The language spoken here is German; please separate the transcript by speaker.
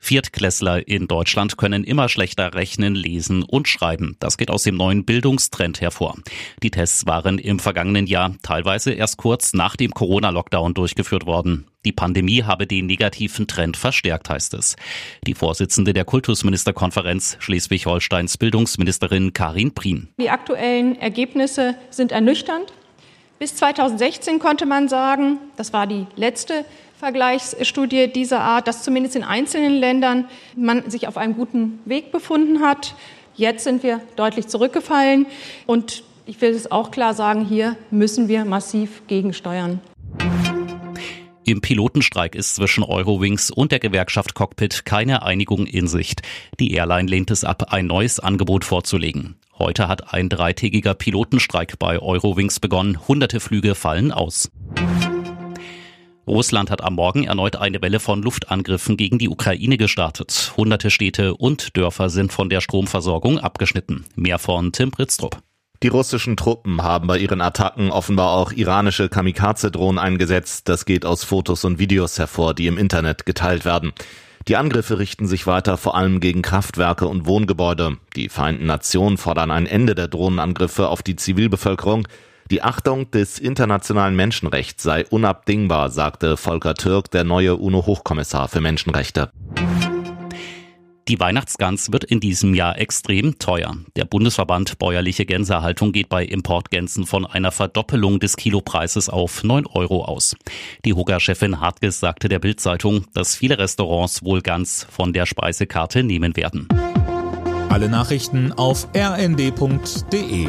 Speaker 1: Viertklässler in Deutschland können immer schlechter rechnen, lesen und schreiben. Das geht aus dem neuen Bildungstrend hervor. Die Tests waren im vergangenen Jahr teilweise erst kurz nach dem Corona-Lockdown durchgeführt worden. Die Pandemie habe den negativen Trend verstärkt, heißt es. Die Vorsitzende der Kultusministerkonferenz Schleswig-Holsteins Bildungsministerin Karin Prien.
Speaker 2: Die aktuellen Ergebnisse sind ernüchternd. Bis 2016 konnte man sagen, das war die letzte Vergleichsstudie dieser Art, dass zumindest in einzelnen Ländern man sich auf einem guten Weg befunden hat. Jetzt sind wir deutlich zurückgefallen und ich will es auch klar sagen, hier müssen wir massiv gegensteuern.
Speaker 1: Im Pilotenstreik ist zwischen Eurowings und der Gewerkschaft Cockpit keine Einigung in Sicht. Die Airline lehnt es ab, ein neues Angebot vorzulegen. Heute hat ein dreitägiger Pilotenstreik bei Eurowings begonnen. Hunderte Flüge fallen aus. Russland hat am Morgen erneut eine Welle von Luftangriffen gegen die Ukraine gestartet. Hunderte Städte und Dörfer sind von der Stromversorgung abgeschnitten. Mehr von Tim Pritztrup.
Speaker 3: Die russischen Truppen haben bei ihren Attacken offenbar auch iranische Kamikaze-Drohnen eingesetzt. Das geht aus Fotos und Videos hervor, die im Internet geteilt werden. Die Angriffe richten sich weiter vor allem gegen Kraftwerke und Wohngebäude. Die Vereinten Nationen fordern ein Ende der Drohnenangriffe auf die Zivilbevölkerung. Die Achtung des internationalen Menschenrechts sei unabdingbar, sagte Volker Türk, der neue UNO-Hochkommissar für Menschenrechte.
Speaker 1: Die Weihnachtsgans wird in diesem Jahr extrem teuer. Der Bundesverband Bäuerliche Gänsehaltung geht bei Importgänsen von einer Verdoppelung des Kilopreises auf 9 Euro aus. Die Hugger-Chefin Hartges sagte der Bildzeitung, dass viele Restaurants wohl ganz von der Speisekarte nehmen werden.
Speaker 4: Alle Nachrichten auf rnd.de